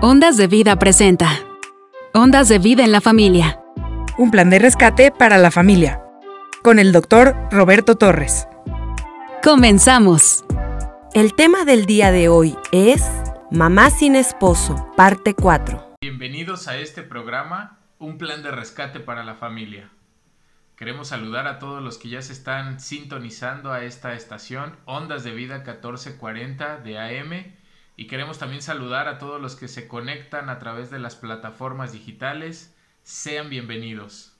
Ondas de Vida presenta. Ondas de Vida en la Familia. Un plan de rescate para la familia. Con el doctor Roberto Torres. Comenzamos. El tema del día de hoy es Mamá sin esposo, parte 4. Bienvenidos a este programa, Un plan de rescate para la familia. Queremos saludar a todos los que ya se están sintonizando a esta estación, Ondas de Vida 1440 de AM y queremos también saludar a todos los que se conectan a través de las plataformas digitales. Sean bienvenidos.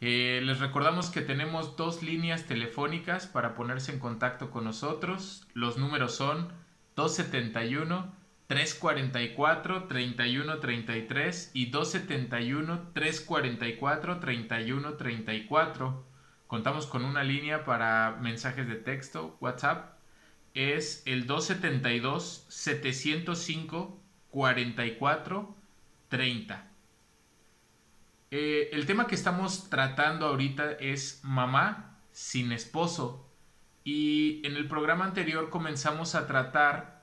Eh, les recordamos que tenemos dos líneas telefónicas para ponerse en contacto con nosotros. Los números son 271 344 3133 y 271 344 3134. Contamos con una línea para mensajes de texto, WhatsApp es el 272-705-4430. Eh, el tema que estamos tratando ahorita es mamá sin esposo. Y en el programa anterior comenzamos a tratar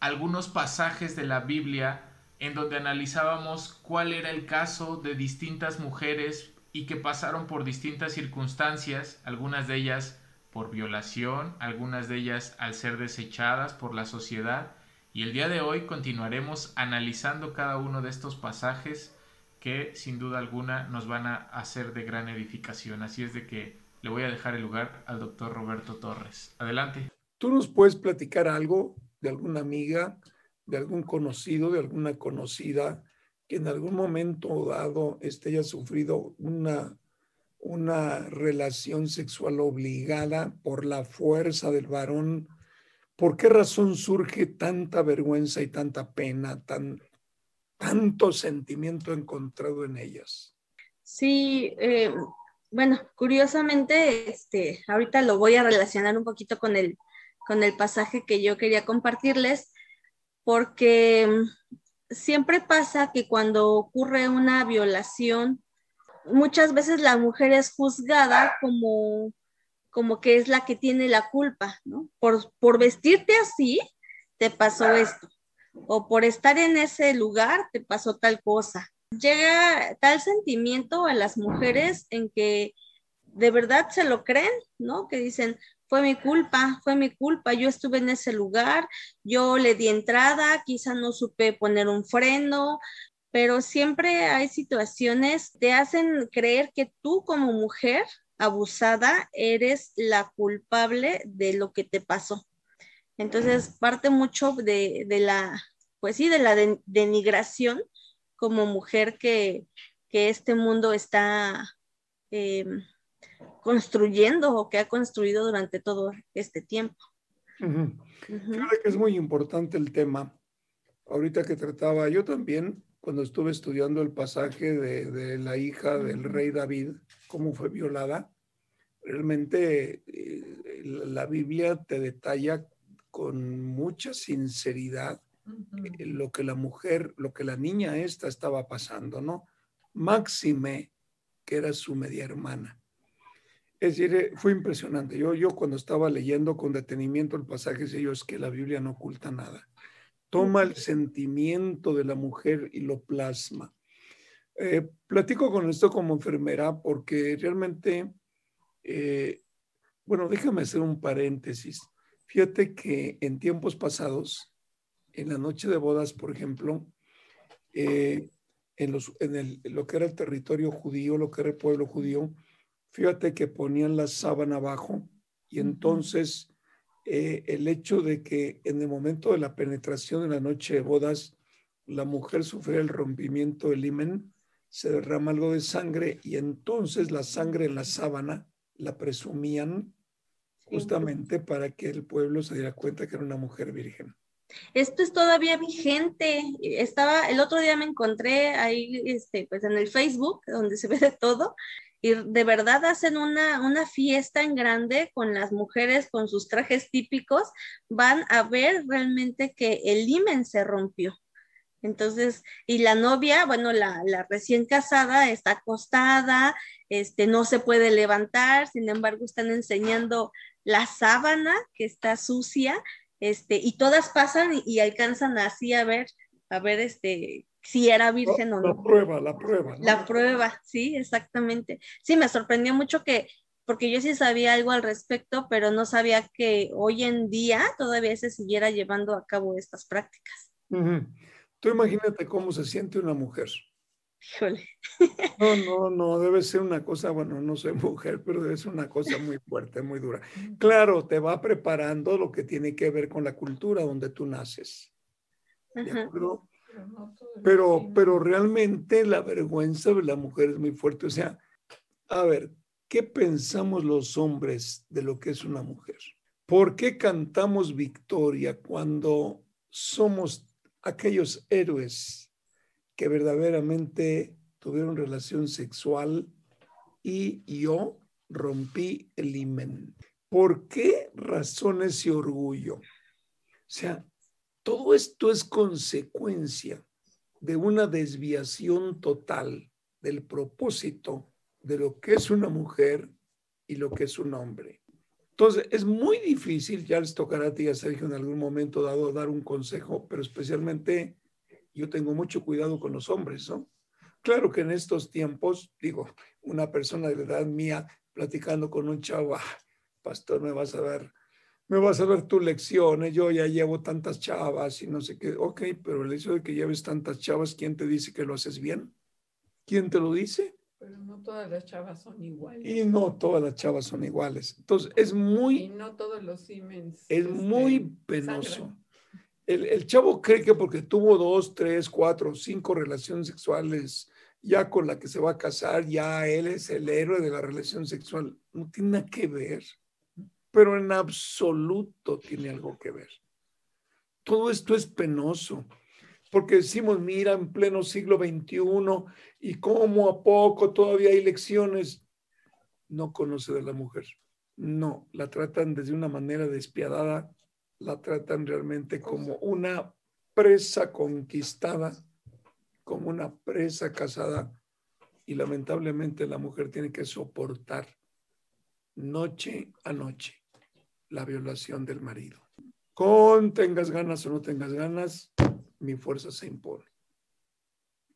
algunos pasajes de la Biblia en donde analizábamos cuál era el caso de distintas mujeres y que pasaron por distintas circunstancias, algunas de ellas por violación, algunas de ellas al ser desechadas por la sociedad, y el día de hoy continuaremos analizando cada uno de estos pasajes que sin duda alguna nos van a hacer de gran edificación. Así es de que le voy a dejar el lugar al doctor Roberto Torres. Adelante. ¿Tú nos puedes platicar algo de alguna amiga, de algún conocido, de alguna conocida que en algún momento dado este haya sufrido una una relación sexual obligada por la fuerza del varón, ¿por qué razón surge tanta vergüenza y tanta pena, tan, tanto sentimiento encontrado en ellas? Sí, eh, bueno, curiosamente, este, ahorita lo voy a relacionar un poquito con el, con el pasaje que yo quería compartirles, porque siempre pasa que cuando ocurre una violación muchas veces la mujer es juzgada como, como que es la que tiene la culpa, ¿no? Por, por vestirte así, te pasó esto. O por estar en ese lugar, te pasó tal cosa. Llega tal sentimiento a las mujeres en que de verdad se lo creen, ¿no? Que dicen, fue mi culpa, fue mi culpa, yo estuve en ese lugar, yo le di entrada, quizá no supe poner un freno, pero siempre hay situaciones que te hacen creer que tú como mujer abusada eres la culpable de lo que te pasó. Entonces, parte mucho de, la, pues sí, de la denigración como mujer que, este mundo está em, construyendo o que ha construido durante todo este tiempo. Creo que es muy importante el tema. Ahorita que trataba, yo también cuando estuve estudiando el pasaje de, la hija del rey David, cómo fue violada, realmente eh, la Biblia te detalla con mucha sinceridad eh, lo que la mujer, lo que la niña esta estaba pasando, ¿no? Máxime, que era su media hermana. Es decir, eh, fue impresionante. Yo, yo cuando estaba leyendo con detenimiento el pasaje, decía yo, es que la Biblia no oculta nada toma el sentimiento de la mujer y lo plasma. Eh, platico con esto como enfermera porque realmente, eh, bueno, déjame hacer un paréntesis. Fíjate que en tiempos pasados, en la noche de bodas, por ejemplo, eh, en, los, en el, lo que era el territorio judío, lo que era el pueblo judío, fíjate que ponían la sábana abajo y entonces eh, el hecho de que en el momento de la penetración en la noche de bodas, la mujer sufre el rompimiento del himen, se derrama algo de sangre y entonces la sangre en la sábana la presumían justamente para que el pueblo se diera cuenta que era una mujer virgen. Esto es todavía vigente. Estaba, el otro día me encontré ahí, este, pues en el Facebook, donde se ve de todo, y de verdad hacen una, una fiesta en grande con las mujeres con sus trajes típicos, van a ver realmente que el himen se rompió. Entonces, y la novia, bueno, la, la, recién casada está acostada, este, no se puede levantar, sin embargo, están enseñando la sábana que está sucia, este, y todas pasan y, y alcanzan así a ver a ver este, si era virgen o no. La prueba, la prueba. La prueba, sí, exactamente. Sí, me sorprendió mucho que, porque yo sí sabía algo al respecto, pero no sabía que hoy en día todavía se siguiera llevando a cabo estas prácticas. Tú imagínate cómo se siente una mujer. Híjole. No, no, no, debe ser una cosa, bueno, no soy mujer, pero debe ser una cosa muy fuerte, muy dura. Claro, te va preparando lo que tiene que ver con la cultura donde tú naces. ¿De acuerdo? Pero, pero realmente la vergüenza de la mujer es muy fuerte. O sea, a ver, ¿qué pensamos los hombres de lo que es una mujer? ¿Por qué cantamos victoria cuando somos aquellos héroes que verdaderamente tuvieron relación sexual y yo rompí el imen? ¿Por qué razón ese orgullo? O sea, todo esto es consecuencia de una desviación total del propósito de lo que es una mujer y lo que es un hombre. Entonces, es muy difícil, ya les tocará a ti a Sergio en algún momento dado dar un consejo, pero especialmente yo tengo mucho cuidado con los hombres, ¿no? Claro que en estos tiempos, digo, una persona de edad mía platicando con un chavo, ah, pastor, me vas a ver me vas a ver tus lecciones, yo ya llevo tantas chavas y no sé qué. Ok, pero el hecho de que lleves tantas chavas, ¿quién te dice que lo haces bien? ¿Quién te lo dice? Pero no todas las chavas son iguales. Y no todas las chavas son iguales. Entonces, es muy... Y no todos los Siemens. Es muy este, penoso. El, el, chavo cree que porque tuvo dos, tres, cuatro, cinco relaciones sexuales, ya con la que se va a casar, ya él es el héroe de la relación sexual. No tiene nada que ver pero en absoluto tiene algo que ver. Todo esto es penoso, porque decimos, mira, en pleno siglo XXI, y cómo a poco todavía hay lecciones. No conoce de la mujer. No, la tratan desde una manera despiadada, la tratan realmente como una presa conquistada, como una presa casada, y lamentablemente la mujer tiene que soportar noche a noche la violación del marido. Con tengas ganas o no tengas ganas, mi fuerza se impone.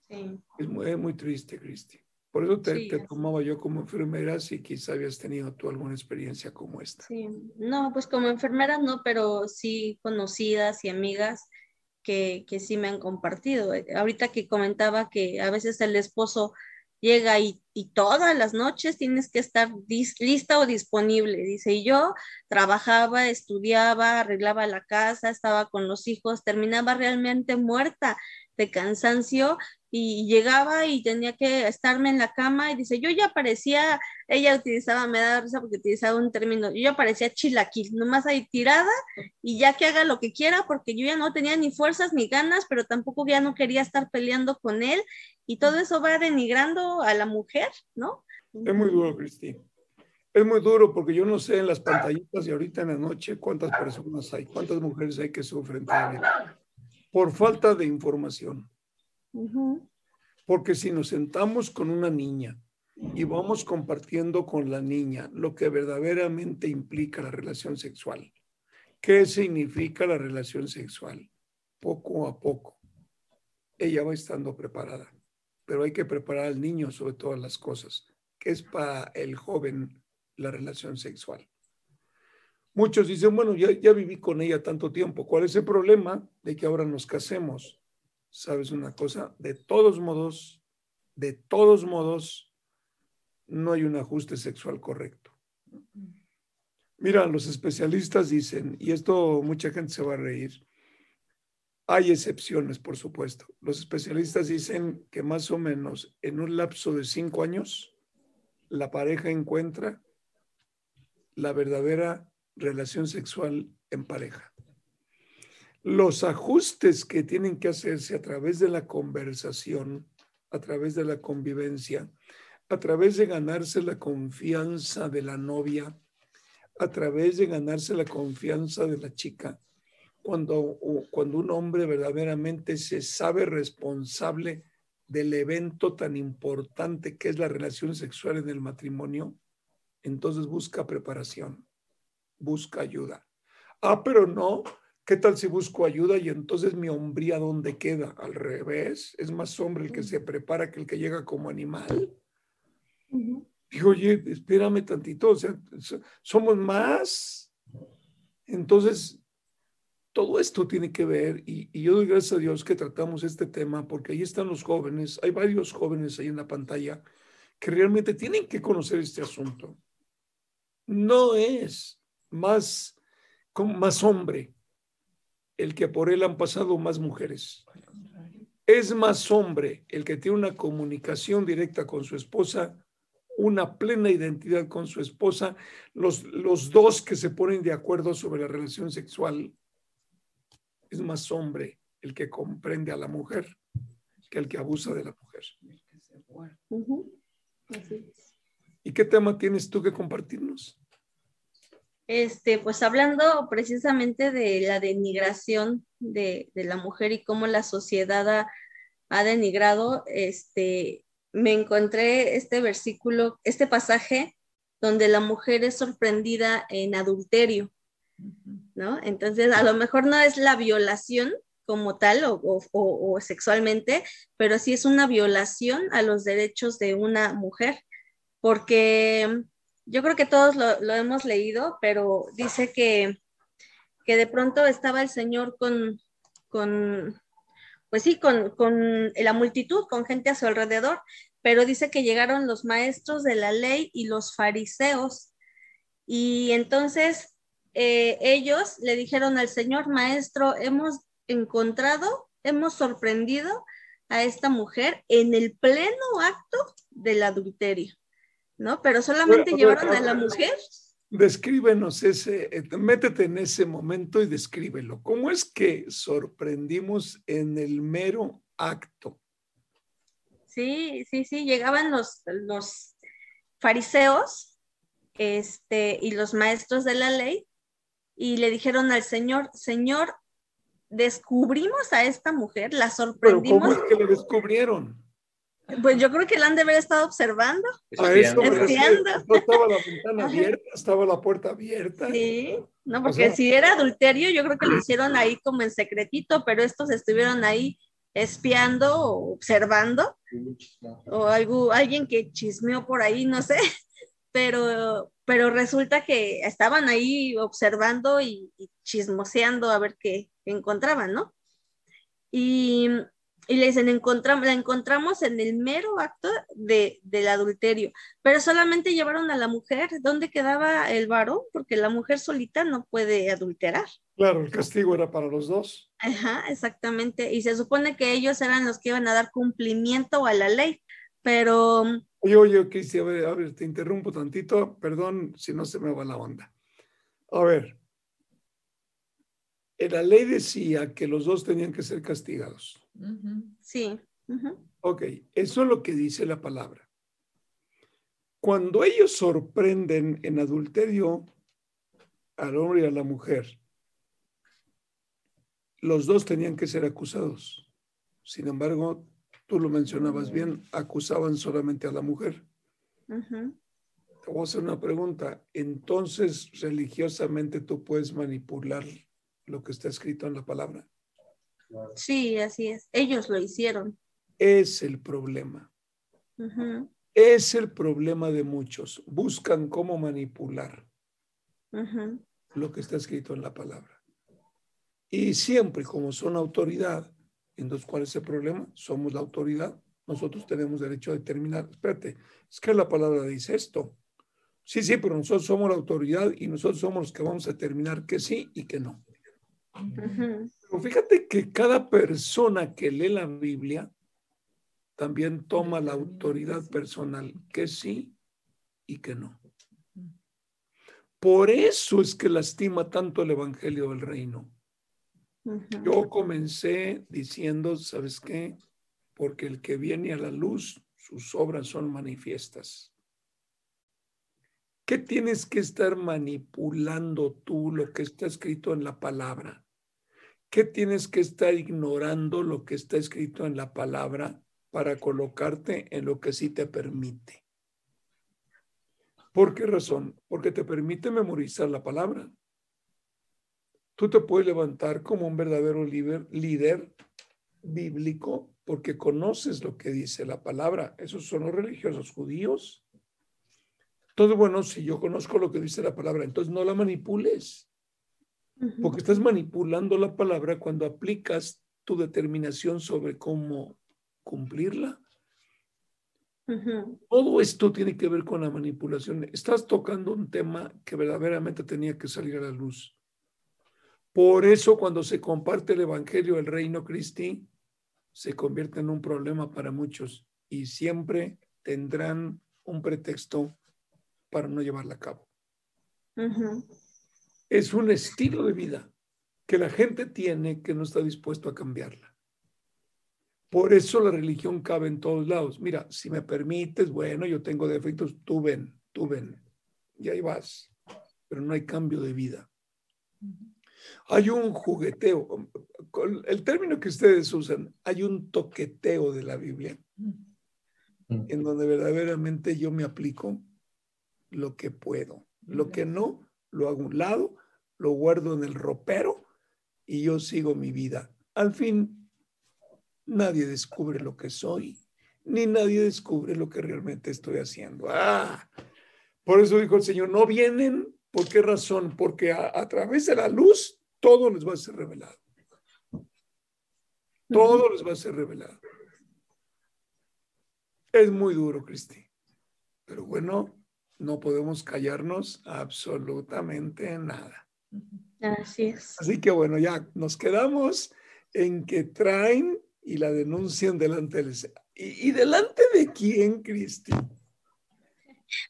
Sí. Es muy, triste, Cristi. Por eso te, tomaba yo como enfermera si quizá habías tenido tú alguna experiencia como esta. Sí, no, pues como enfermera no, pero sí conocidas y amigas que, que sí me han compartido. Ahorita que comentaba que a veces el esposo llega y, todas las noches tienes que estar lista o disponible. Dice, y yo trabajaba, estudiaba, arreglaba la casa, estaba con los hijos, terminaba realmente muerta de cansancio y llegaba y tenía que estarme en la cama y dice, yo ya parecía, ella utilizaba, me da risa porque utilizaba un término, yo ya parecía chilaquil, nomás ahí tirada y ya que haga lo que quiera porque yo ya no tenía ni fuerzas ni ganas, pero tampoco ya no quería estar peleando con él y todo eso va denigrando a la mujer, ¿no? Es muy duro, Cristi. Es muy duro porque yo no sé en las pantallitas y ahorita en la noche cuántas personas hay, cuántas mujeres hay que sufren por falta de información. Porque si nos sentamos con una niña y vamos compartiendo con la niña lo que verdaderamente implica la relación sexual, ¿qué significa la relación sexual? Poco a poco, ella va estando preparada, pero hay que preparar al niño sobre todas las cosas, que es para el joven la relación sexual. Muchos dicen, bueno, ya, ya viví con ella tanto tiempo, ¿cuál es el problema de que ahora nos casemos? Sabes una cosa, de todos modos, de todos modos, no hay un ajuste sexual correcto. Mira, los especialistas dicen, y esto mucha gente se va a reír, hay excepciones, por supuesto. Los especialistas dicen que más o menos en un lapso de cinco años, la pareja encuentra la verdadera relación sexual en pareja los ajustes que tienen que hacerse a través de la conversación, a través de la convivencia, a través de ganarse la confianza de la novia, a través de ganarse la confianza de la chica, cuando, cuando un hombre verdaderamente se sabe responsable del evento tan importante que es la relación sexual en el matrimonio, entonces busca preparación, busca ayuda. Ah, pero no, ¿Qué tal si busco ayuda y entonces mi hombría dónde queda? Al revés, es más hombre el que se prepara que el que llega como animal. Digo, oye, espérame tantito, o sea, somos más. Entonces, todo esto tiene que ver, y, y, yo doy gracias a Dios que tratamos este tema, porque ahí están los jóvenes, hay varios jóvenes ahí en la pantalla que realmente tienen que conocer este asunto. No es más, más hombre el que por él han pasado más mujeres. Es más hombre el que tiene una comunicación directa con su esposa una plena identidad con su esposa, los, los dos que se ponen de acuerdo sobre la relación sexual, es más hombre el que comprende a la mujer que el que abusa de la mujer. ¿Y qué tema tienes tú que compartirnos? Este, pues hablando precisamente de la denigración de, de la mujer y cómo la sociedad ha, ha denigrado, este, me encontré este versículo, este pasaje donde la mujer es sorprendida en adulterio, ¿no? Entonces, a lo mejor no es la violación como tal o, sexualmente, pero sí es una violación a los derechos de una mujer, porque yo creo que todos lo, hemos leído, pero dice que, que de pronto estaba el Señor con, con pues sí, con, con la multitud, con gente a su alrededor, pero dice que llegaron los maestros de la ley y los fariseos. Y entonces eh, ellos le dijeron al Señor, maestro, hemos encontrado, hemos sorprendido a esta mujer en el pleno acto del adulterio, ¿no? Pero solamente llevaron a la mujer. Descríbenos ese, eh, métete en ese momento y descríbelo. ¿Cómo es que sorprendimos en el mero acto? Sí, sí, sí, llegaban los, los fariseos este, y los maestros de la ley y le dijeron al Señor, Señor, descubrimos a esta mujer, la sorprendimos. ¿Cómo es que la descubrieron? Pues yo creo que la han de haber estado observando. A eso estaba la ventana abierta, estaba la puerta abierta. Sí, no, porque si era adulterio, yo creo que lo hicieron ahí como en secretito, pero estos estuvieron ahí espiando o observando, o algo, alguien que chismeó por ahí, no sé, pero, pero resulta que estaban ahí observando y, chismoseando a ver qué, encontraban, ¿no? Y, y le dicen, encontramos, la encontramos en el mero acto de, del adulterio, pero solamente llevaron a la mujer, ¿dónde quedaba el varón? Porque la mujer solita no puede adulterar. Claro, el castigo era para los dos. Ajá, exactamente. Y se supone que ellos eran los que iban a dar cumplimiento a la ley, pero... Oye, oye, Cristi, a ver, a ver, te interrumpo tantito, perdón si no se me va la onda. A ver, la ley decía que los dos tenían que ser castigados. Sí. Ok, eso es lo que dice la palabra. Cuando ellos sorprenden en adulterio al hombre y a la mujer, los dos tenían que ser acusados. Sin embargo, tú lo mencionabas bien, acusaban solamente a la mujer. Te voy a hacer una pregunta. Entonces, religiosamente tú puedes manipular lo que está escrito en la palabra. Sí, así es. Ellos lo hicieron. Es el problema. Es el problema de muchos. Buscan cómo manipular lo que está escrito en la palabra. Y siempre, como son autoridad, entonces, ¿cuál es el problema? Somos la autoridad. Nosotros tenemos derecho a determinar. Espérate, es que la palabra dice esto. Sí, sí, pero nosotros somos la autoridad y nosotros somos los que vamos a determinar que sí y que no. Pero fíjate que cada persona que lee la Biblia también toma la autoridad personal que sí y que no. Por eso es que lastima tanto el Evangelio del Reino yo comencé diciendo, ¿sabes qué? Porque el que viene a la luz, sus obras son manifiestas. ¿Qué tienes que estar manipulando tú lo que está escrito en la palabra? ¿Qué tienes que estar ignorando lo que está escrito en la palabra para colocarte en lo que sí te permite? ¿Por qué razón? Porque te permite memorizar la palabra tú te puedes levantar como un verdadero líder, bíblico porque conoces lo que dice la palabra. Esos son los religiosos judíos. Todo bueno, si yo conozco lo que dice la palabra, entonces no la manipules, porque estás manipulando la palabra cuando aplicas tu determinación sobre cómo cumplirla. Todo esto tiene que ver con la manipulación. Estás tocando un tema que verdaderamente tenía que salir a la luz. Por eso cuando se comparte el Evangelio del Reino Cristi, se convierte en un problema para muchos y siempre tendrán un pretexto para no llevarla a cabo. Es un estilo de vida que la gente tiene que no está dispuesto a cambiarla. Por eso la religión cabe en todos lados. Mira, si me permites, bueno, yo tengo defectos, tú ven, tú ven, y ahí vas. Pero no hay cambio de vida. Hay un jugueteo, el término que ustedes usan, hay un toqueteo de la Biblia, en donde verdaderamente yo me aplico lo que puedo. Lo que no, lo hago a un lado, lo guardo en el ropero y yo sigo mi vida. Al fin, nadie descubre lo que soy, ni nadie descubre lo que realmente estoy haciendo. Ah, por eso dijo el Señor, no vienen. ¿Por qué razón? Porque a, través de la luz todo les va a ser revelado. Todo les va a ser revelado. Es muy duro, Cristi. Pero bueno, no podemos callarnos absolutamente nada. Así es. Así que bueno, ya nos quedamos en que traen y la denuncian delante del ¿Y, y delante de quién, Cristi?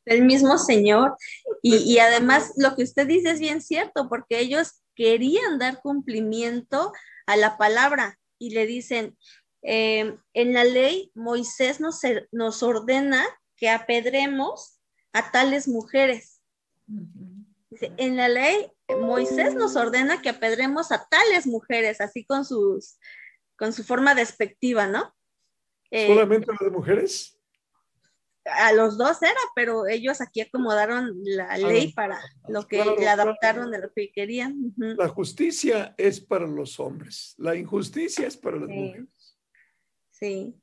Del mismo Señor. Y, y, además lo que usted dice es bien cierto, porque ellos querían dar cumplimiento a la palabra y le dicen, eh, en la ley Moisés nos, nos ordena que apedremos a tales mujeres. en la ley Moisés nos ordena que apedremos a tales mujeres, así con sus con su forma despectiva, ¿no? Eh, ¿Solamente a las mujeres? A los dos era, pero ellos aquí acomodaron la ah, ley para lo que le adaptaron de lo que querían. La justicia es para los hombres, la injusticia es para las mujeres. Sí.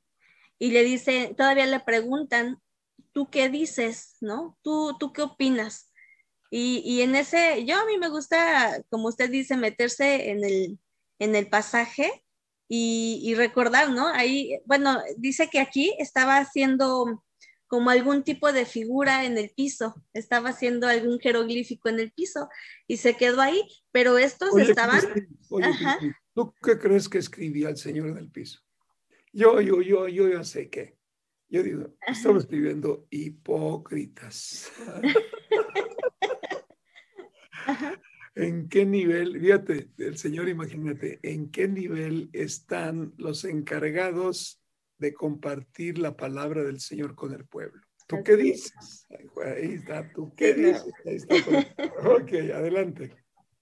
Y le dice, todavía le preguntan, ¿tú qué dices? ¿No? ¿Tú, tú qué opinas? Y, y, en ese, yo a mí me gusta, como usted dice, meterse en el, en el pasaje y, recordar, ¿no? Ahí, bueno, dice que aquí estaba haciendo como algún tipo de figura en el piso, estaba haciendo algún jeroglífico en el piso y se quedó ahí, pero estos estaban... ¿Tú qué crees que escribía el Señor en el piso? Yo, yo, yo, yo ya sé qué. Yo digo, estaba escribiendo hipócritas. ¿En qué nivel, fíjate, el Señor, imagínate, en qué nivel están los encargados de compartir la palabra del Señor con el pueblo? ¿Tú qué dices? Ahí está, ¿tú qué dices? Ahí está. Ok, adelante.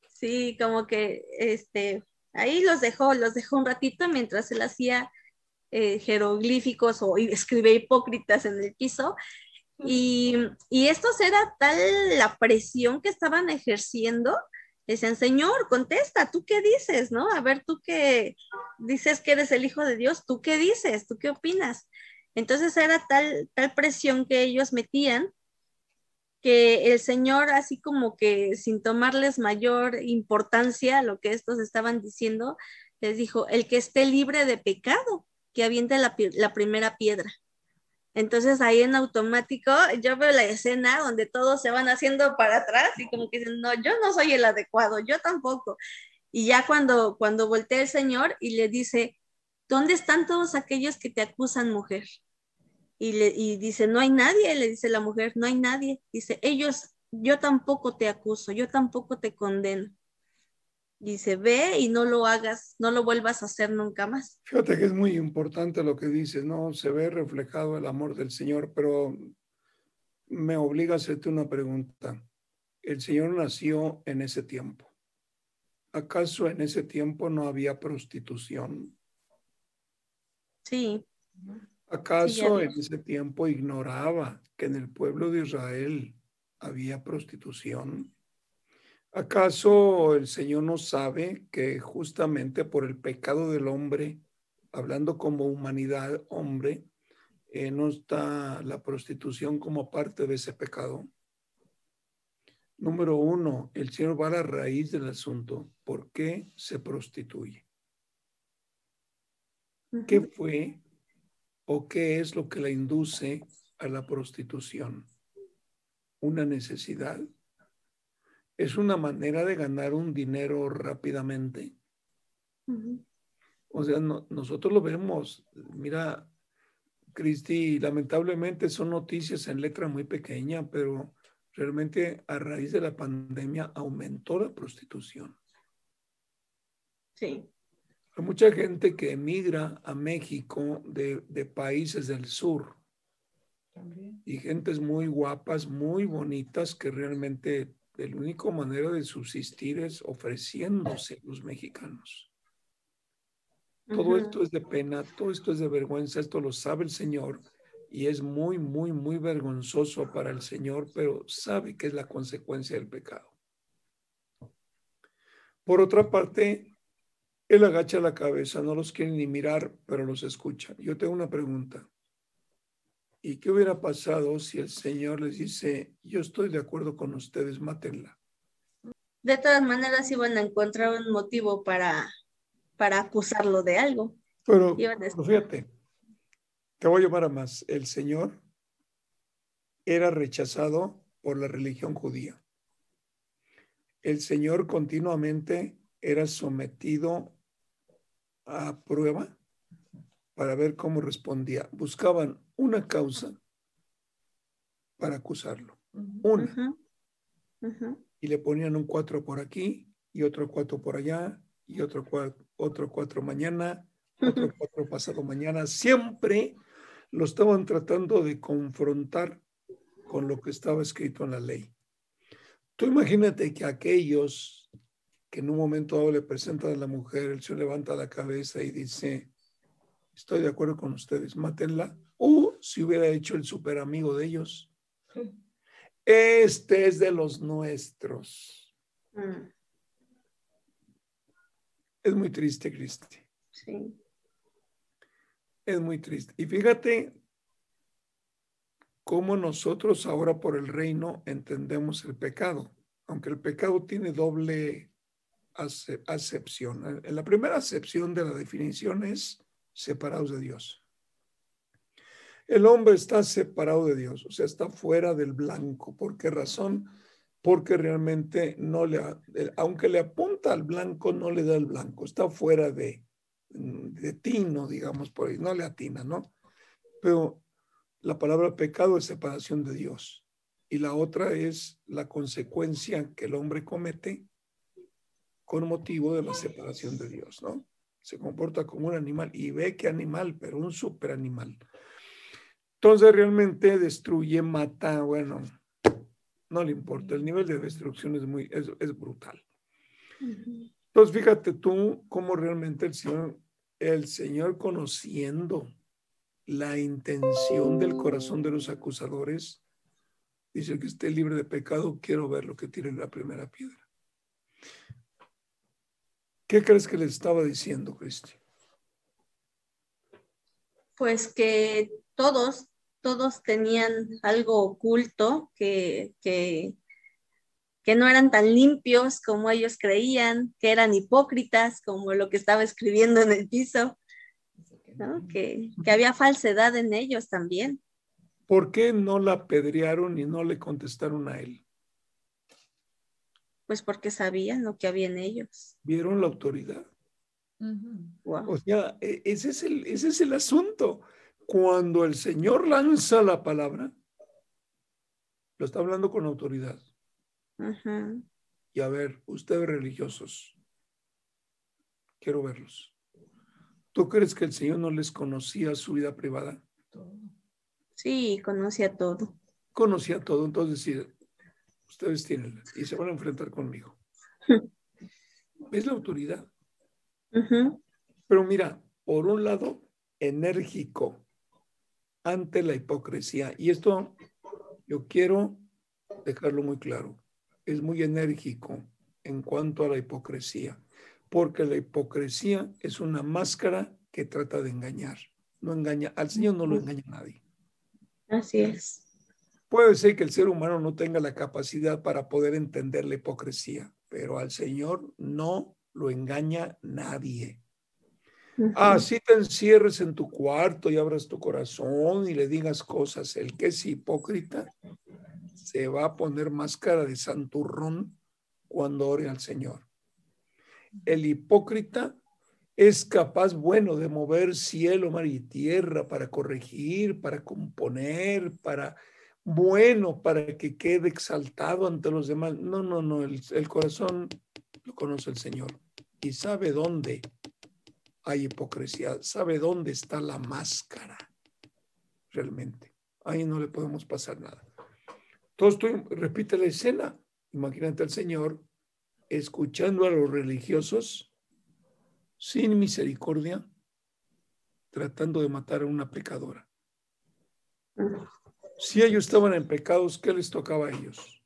Sí, como que este, ahí los dejó, los dejó un ratito mientras él hacía eh, jeroglíficos o escribía hipócritas en el piso. Y, y estos era tal la presión que estaban ejerciendo Dicen, Señor, contesta, ¿tú qué dices? ¿No? A ver, tú qué dices que eres el Hijo de Dios, ¿tú qué dices? ¿Tú qué opinas? Entonces era tal, tal presión que ellos metían que el Señor, así como que sin tomarles mayor importancia a lo que estos estaban diciendo, les dijo, el que esté libre de pecado, que aviente la, la primera piedra. Entonces ahí en automático yo veo la escena donde todos se van haciendo para atrás y como que dicen, no, yo no soy el adecuado, yo tampoco. Y ya cuando, cuando voltea el Señor y le dice, ¿dónde están todos aquellos que te acusan, mujer? Y, le, y dice, no hay nadie, le dice la mujer, no hay nadie. Dice, ellos, yo tampoco te acuso, yo tampoco te condeno. Dice, ve y no lo hagas, no lo vuelvas a hacer nunca más. Fíjate que es muy importante lo que dices, ¿no? Se ve reflejado el amor del Señor, pero me obliga a hacerte una pregunta. El Señor nació en ese tiempo. ¿Acaso en ese tiempo no había prostitución? Sí. ¿Acaso en ese tiempo ignoraba que en el pueblo de Israel había prostitución? ¿Acaso el Señor no sabe que justamente por el pecado del hombre, hablando como humanidad, hombre, eh, no está la prostitución como parte de ese pecado? Número uno, el Señor va a la raíz del asunto. ¿Por qué se prostituye? ¿Qué fue o qué es lo que la induce a la prostitución? ¿Una necesidad? ¿Es una manera de ganar un dinero rápidamente? O sea, nosotros lo vemos. Mira, Cristi, lamentablemente son noticias en letra muy pequeña, pero realmente a raíz de la pandemia aumentó la prostitución. Sí. Hay mucha gente que emigra a México de, países del sur. Y gentes muy guapas, muy bonitas, que realmente la única manera de subsistir es ofreciéndose los mexicanos. Todo esto es de pena, todo esto es de vergüenza, esto lo sabe el Señor y es muy, muy, muy vergonzoso para el Señor, pero sabe que es la consecuencia del pecado. Por otra parte, él agacha la cabeza, no los quiere ni mirar, pero los escucha. Yo tengo una pregunta. ¿Y qué hubiera pasado si el Señor les dice, yo estoy de acuerdo con ustedes, mátenla? De todas maneras iban a encontrar un motivo para, para acusarlo de algo. Pero, pero fíjate, te voy a llamar a más. El Señor era rechazado por la religión judía. El Señor continuamente era sometido a prueba para ver cómo respondía. Buscaban una causa para acusarlo. Una. Y le ponían un cuatro por aquí y otro cuatro por allá y otro, otro cuatro mañana, otro cuatro pasado mañana. Siempre lo estaban tratando de confrontar con lo que estaba escrito en la ley. Tú imagínate que aquellos que en un momento dado le presentan a la mujer, el señor levanta la cabeza y dice, estoy de acuerdo con ustedes, mátenla. O si hubiera hecho el super amigo de ellos, este es de los nuestros. Mm. Es muy triste, Cristi. Sí. Es muy triste. Y fíjate cómo nosotros ahora por el reino entendemos el pecado, aunque el pecado tiene doble acepción. La primera acepción de la definición es separados de Dios. El hombre está separado de Dios, o sea, está fuera del blanco. ¿Por qué razón? Porque realmente no le, aunque le apunta al blanco, no le da el blanco, está fuera de, de tino, digamos por ahí, no le atina, ¿no? Pero la palabra pecado es separación de Dios. Y la otra es la consecuencia que el hombre comete con motivo de la separación de Dios, ¿no? Se comporta como un animal y ve que animal, pero un super animal. Entonces realmente destruye, mata, bueno, no le importa, el nivel de destrucción es muy, es, es brutal. Entonces fíjate tú cómo realmente el Señor, el Señor conociendo la intención del corazón de los acusadores, dice que esté libre de pecado, quiero ver lo que tiene la primera piedra. ¿Qué crees que les estaba diciendo, Cristi? Pues que todos, todos tenían algo oculto, que, que, no eran tan limpios como ellos creían, que eran hipócritas, como lo que estaba escribiendo en el piso, que, que había falsedad en ellos también. ¿Por qué no la apedrearon y no le contestaron a él? Pues porque sabían lo que había en ellos. ¿Vieron la autoridad? O sea, e, ese es, el, ese es el asunto. Cuando el Señor lanza la palabra, lo está hablando con autoridad. Y a ver, ustedes religiosos, quiero verlos. ¿Tú crees que el Señor no les conocía su vida privada? Sí, conocía todo. Conocía todo. Entonces, sí, Ustedes tienen y se van a enfrentar conmigo. Es la autoridad. Pero mira, por un lado, enérgico ante la hipocresía. Y esto yo quiero dejarlo muy claro. Es muy enérgico en cuanto a la hipocresía, porque la hipocresía es una máscara que trata de engañar. No engaña, al Señor no lo engaña nadie. Así es. Puede ser que el ser humano no tenga la capacidad para poder entender la hipocresía, pero al Señor no lo engaña nadie. Así te encierres en tu cuarto y abras tu corazón y le digas cosas. El que es hipócrita se va a poner máscara de santurrón cuando ore al Señor. El hipócrita es capaz, bueno, de mover cielo, mar y tierra para corregir, para componer, para, bueno, para que quede exaltado ante los demás. No, no, no, el, corazón lo conoce el Señor y sabe dónde hay hipocresía, sabe dónde está la máscara realmente. Ahí no le podemos pasar nada. Esto repite la escena. Imagínate al Señor escuchando a los religiosos sin misericordia, tratando de matar a una pecadora. Si ellos estaban en pecados, ¿qué les tocaba a ellos?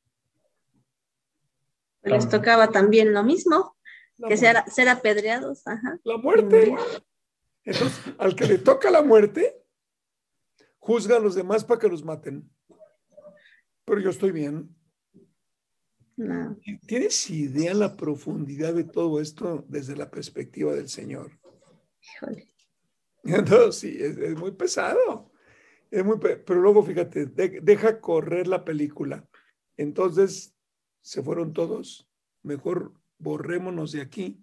Les tocaba también lo mismo, que ser, ser, apedreados. La muerte. Entonces, al que le toca la muerte, juzga a los demás para que los maten. Pero yo estoy bien. ¿Tienes idea la profundidad de todo esto desde la perspectiva del Señor? Híjole. No, sí, es, muy pesado. Es muy pero luego fíjate, deja correr la película. Entonces se fueron todos. Mejor borrémonos de aquí.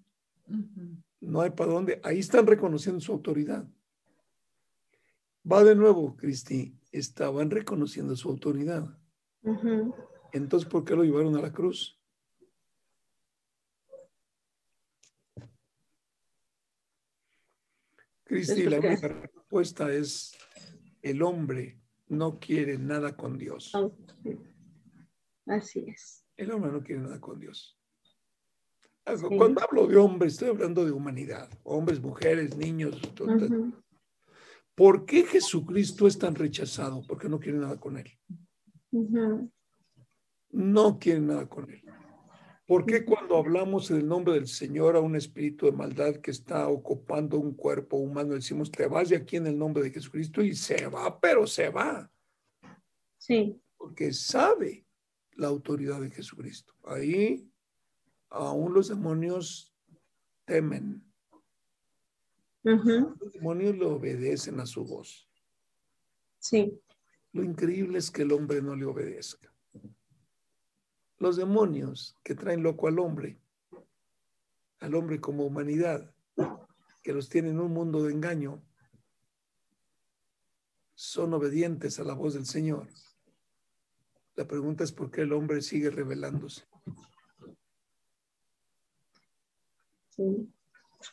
No hay para dónde. Ahí están reconociendo su autoridad. Va de nuevo, Cristi. Estaban reconociendo su autoridad. Entonces, ¿por qué lo llevaron a la cruz? Cristi, la única respuesta es, el hombre no quiere nada con Dios. Así es. El hombre no quiere nada con Dios. Cuando hablo de hombre, estoy hablando de humanidad, hombres, mujeres, niños. ¿Por qué Jesucristo es tan rechazado? Porque no quiere nada con él no quieren nada con él. ¿Por qué cuando hablamos en el nombre del Señor a un espíritu de maldad que está ocupando un cuerpo humano, decimos, te vas de aquí en el nombre de Jesucristo y se va, pero se va? Sí. Porque sabe la autoridad de Jesucristo. Ahí aún los demonios temen. Los demonios le obedecen a su voz. Sí. Lo increíble es que el hombre no le obedezca los demonios que traen loco al hombre, al hombre como humanidad, que los tiene en un mundo de engaño, son obedientes a la voz del Señor. La pregunta es por qué el hombre sigue rebelándose.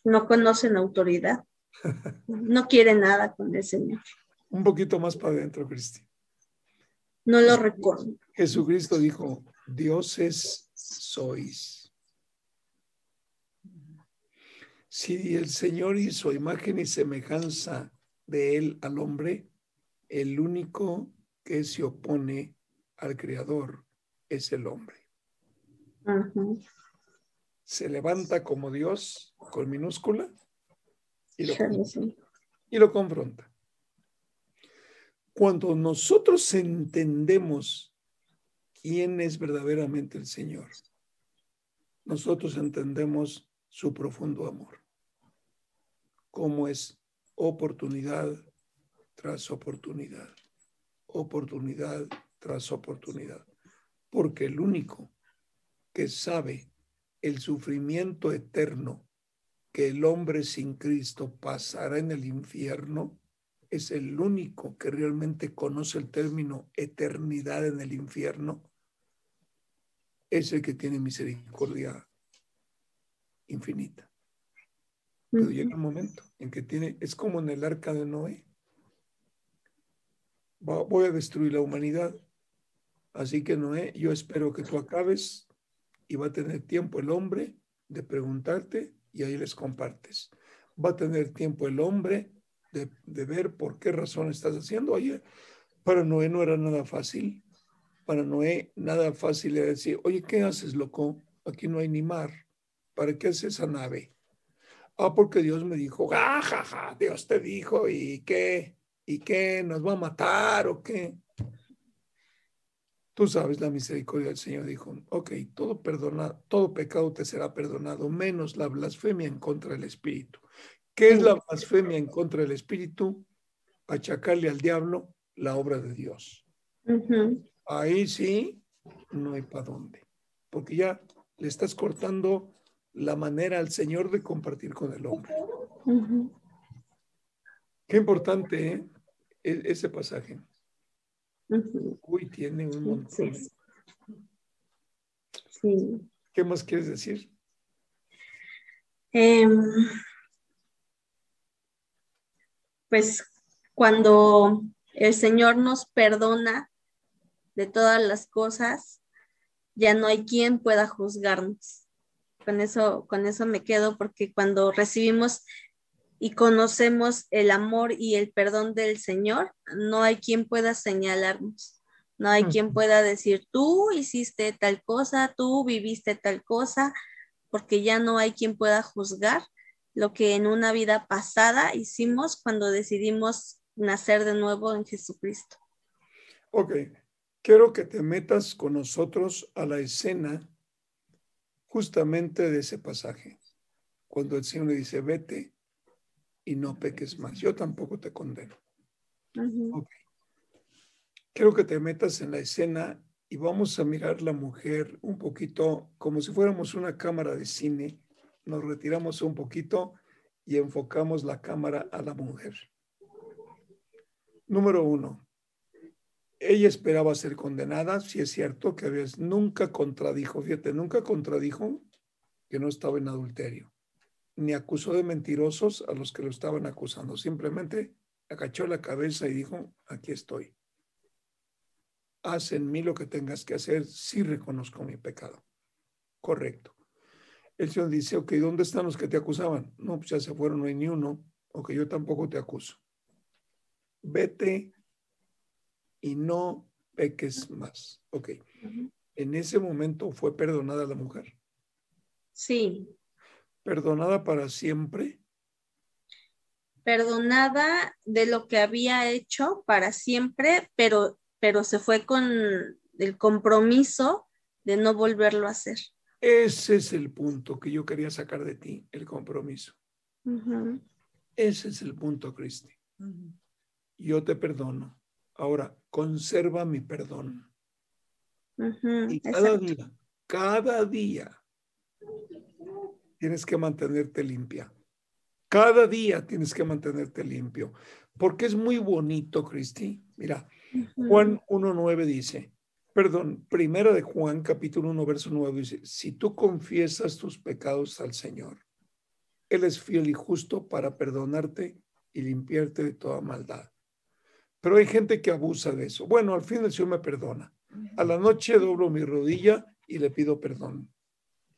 No conocen autoridad. No quieren nada con el Señor. Un poquito más para adentro, Cristi. No lo recuerdo. Jesucristo dijo, dioses sois. Si el Señor hizo imagen y semejanza de él al hombre, el único que se opone al Creador es el hombre. Se levanta como Dios con minúscula y lo, y lo confronta. Cuando nosotros entendemos quién es verdaderamente el Señor, nosotros entendemos su profundo amor, cómo es oportunidad tras oportunidad, oportunidad tras oportunidad, porque el único que sabe el sufrimiento eterno que el hombre sin Cristo pasará en el infierno, es el único que realmente conoce el término eternidad en el infierno es el que tiene misericordia infinita. Pero llega un momento en que tiene, es como en el arca de Noé. voy a destruir la humanidad. Así que Noé, yo espero que tú acabes y va a tener tiempo el hombre de preguntarte y ahí les compartes. Va a tener tiempo el hombre de, de ver por qué razón estás haciendo. Oye, para Noé no era nada fácil para Noé nada fácil era decir, oye, ¿qué haces, loco? aquí no hay ni mar. ¿Para qué es esa nave? Ah, porque Dios me dijo, ah, ja, Dios te dijo, ¿y qué? ¿Y qué? ¿Nos va a matar o qué? Tú sabes la misericordia del Señor, dijo, ok, todo, perdona, todo pecado te será perdonado, menos la blasfemia en contra del Espíritu. ¿Qué es la blasfemia en contra del Espíritu? Achacarle al diablo la obra de Dios. Ahí sí, no hay para dónde, porque ya le estás cortando la manera al Señor de compartir con el hombre. Qué importante ¿eh? E-, ese pasaje. Uy, tiene un montón. Sí. ¿Qué más quieres decir? Em, pues cuando el Señor nos perdona de todas las cosas, ya no hay quien pueda juzgarnos. Con eso, con eso me quedo, porque cuando recibimos y conocemos el amor y el perdón del Señor, no hay quien pueda señalarnos, no hay quien pueda decir, tú hiciste tal cosa, tú viviste tal cosa, porque ya no hay quien pueda juzgar lo que en una vida pasada hicimos cuando decidimos nacer de nuevo en Jesucristo. Ok, quiero que te metas con nosotros a la escena justamente de ese pasaje, cuando el Señor le dice, vete y no peques más. Yo tampoco te condeno. Quiero que te metas en la escena y vamos a mirar la mujer un poquito como si fuéramos una cámara de cine. Nos retiramos un poquito y enfocamos la cámara a la mujer. Número uno, ella esperaba ser condenada, si es cierto que nunca contradijo, fíjate, nunca contradijo que no estaba en adulterio ni acusó de mentirosos a los que lo estaban acusando. Simplemente agachó la cabeza y dijo, aquí estoy. Haz en mí lo que tengas que hacer, si reconozco mi pecado. Correcto. El Señor dice, ok, ¿dónde están los que te acusaban? No, pues ya se fueron, no hay ni uno. Ok, yo tampoco te acuso. Vete y no peques más. Ok. En ese momento fue perdonada la mujer. Sí, perdonada para siempre? Perdonada de lo que había hecho para siempre, pero, pero se fue con el compromiso de no volverlo a hacer. Ese es el punto que yo quería sacar de ti, el compromiso. Ese es el punto, Cristi. Yo te perdono. Ahora, conserva mi perdón. y cada día, cada día tienes que mantenerte limpia. Cada día tienes que mantenerte limpio. Porque es muy bonito, Cristi. Mira, Juan 1.9 dice, perdón, primera de Juan capítulo 1, verso 9 dice, si tú confiesas tus pecados al Señor, Él es fiel y justo para perdonarte y limpiarte de toda maldad. Pero hay gente que abusa de eso. Bueno, al fin el Señor me perdona. A la noche doblo mi rodilla y le pido perdón.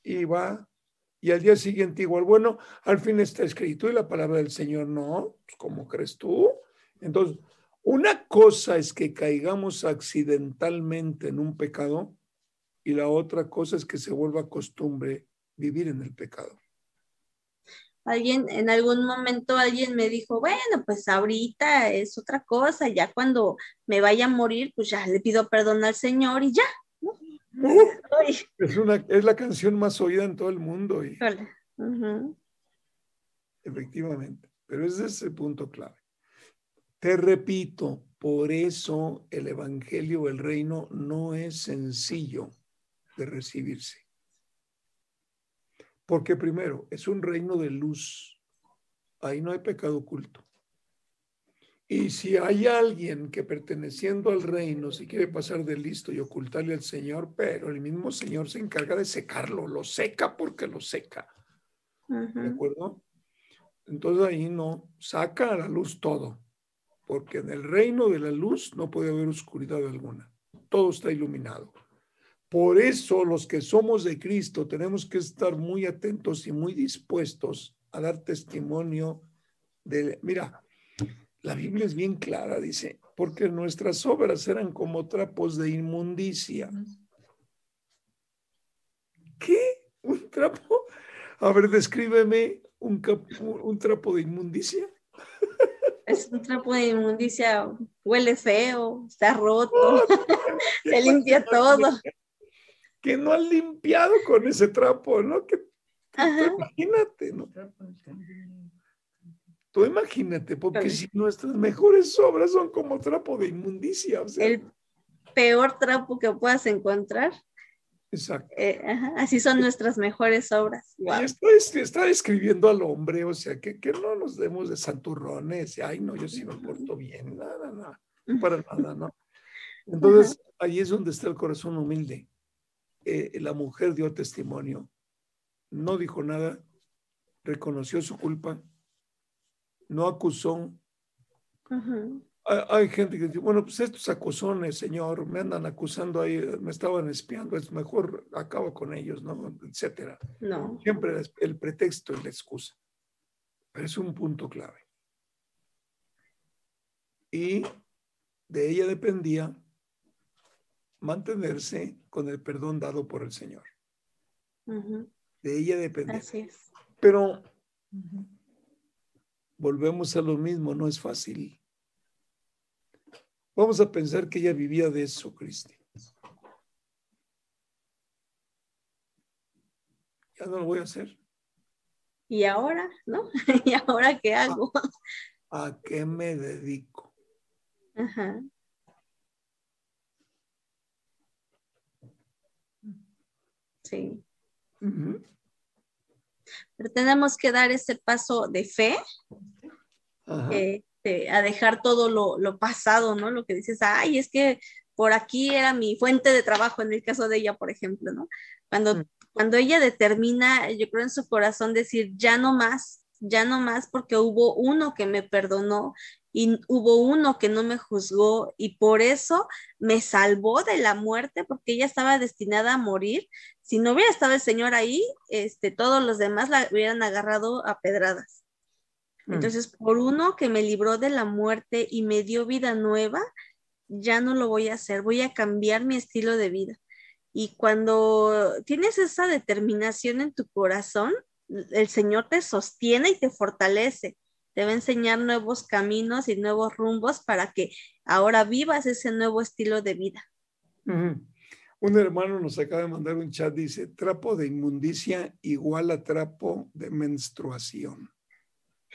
Y va y al día siguiente igual, bueno, al fin está escrito y la palabra del Señor no, pues, ¿cómo crees tú? Entonces, una cosa es que caigamos accidentalmente en un pecado y la otra cosa es que se vuelva costumbre vivir en el pecado. Alguien, en algún momento alguien me dijo, bueno, pues ahorita es otra cosa, ya cuando me vaya a morir, pues ya le pido perdón al Señor y ya, es, una, es la canción más oída en todo el mundo. Y, Efectivamente, pero ese es el punto clave. Te repito, por eso el Evangelio, el reino, no es sencillo de recibirse. Porque primero, es un reino de luz. Ahí no hay pecado oculto. Y si hay alguien que perteneciendo al reino se quiere pasar de listo y ocultarle al Señor, pero el mismo Señor se encarga de secarlo, lo seca porque lo seca. ¿De acuerdo? Entonces ahí no, saca a la luz todo, porque en el reino de la luz no puede haber oscuridad alguna, todo está iluminado. Por eso los que somos de Cristo tenemos que estar muy atentos y muy dispuestos a dar testimonio de, mira, la Biblia es bien clara, dice, porque nuestras obras eran como trapos de inmundicia ¿Qué? ¿Un trapo? A ver, descríbeme un, un trapo de inmundicia. Es un trapo de inmundicia, huele feo, está roto, se limpia todo. Que no han limpiado con ese trapo, ¿no? Que, imagínate, ¿no? Tú imagínate, porque si nuestras mejores obras son como trapo de inmundicia. O sea, El peor trapo que puedas encontrar. Exacto. Eh, así son nuestras mejores obras. Y está, está, describiendo al hombre, o sea, que, que, no nos demos de santurrones, ay, no, yo sí me porto bien, nada, nada, para nada, ¿no? Entonces, ahí es donde está el corazón humilde. Eh, la mujer dio testimonio, no dijo nada, reconoció su culpa, no acusó. hay, gente que dice, bueno, pues estos acosones, señor, me andan acusando ahí, me estaban espiando, es mejor acabo con ellos, ¿no? Etcétera. No. Siempre el pretexto es la excusa. Pero es un punto clave. Y de ella dependía mantenerse con el perdón dado por el Señor. De ella. Así es. Pero volvemos a lo mismo, no es fácil. Vamos a pensar que ella vivía de eso, Cristi. Ya no lo voy a hacer. ¿Y ahora? ¿No? ¿Y ahora qué hago? ¿A, qué me dedico? Ajá. Sí. Pero tenemos que dar ese paso de fe, eh, a dejar todo lo, lo, pasado, ¿no? Lo que dices, ay, es que por aquí era mi fuente de trabajo, en el caso de ella, por ejemplo, ¿no? Cuando, mm. cuando ella determina, yo creo en su corazón decir, ya no más, ya no más, porque hubo uno que me perdonó y hubo uno que no me juzgó y por eso me salvó de la muerte porque ella estaba destinada a morir. Si no hubiera estado el Señor ahí, este, todos los demás la hubieran agarrado a pedradas. Mm. Entonces, por uno que me libró de la muerte y me dio vida nueva, ya no lo voy a hacer, voy a cambiar mi estilo de vida. Y cuando tienes esa determinación en tu corazón, el Señor te sostiene y te fortalece te va a enseñar nuevos caminos y nuevos rumbos para que ahora vivas ese nuevo estilo de vida. Un hermano nos acaba de mandar un chat, dice, trapo de inmundicia igual a trapo de menstruación.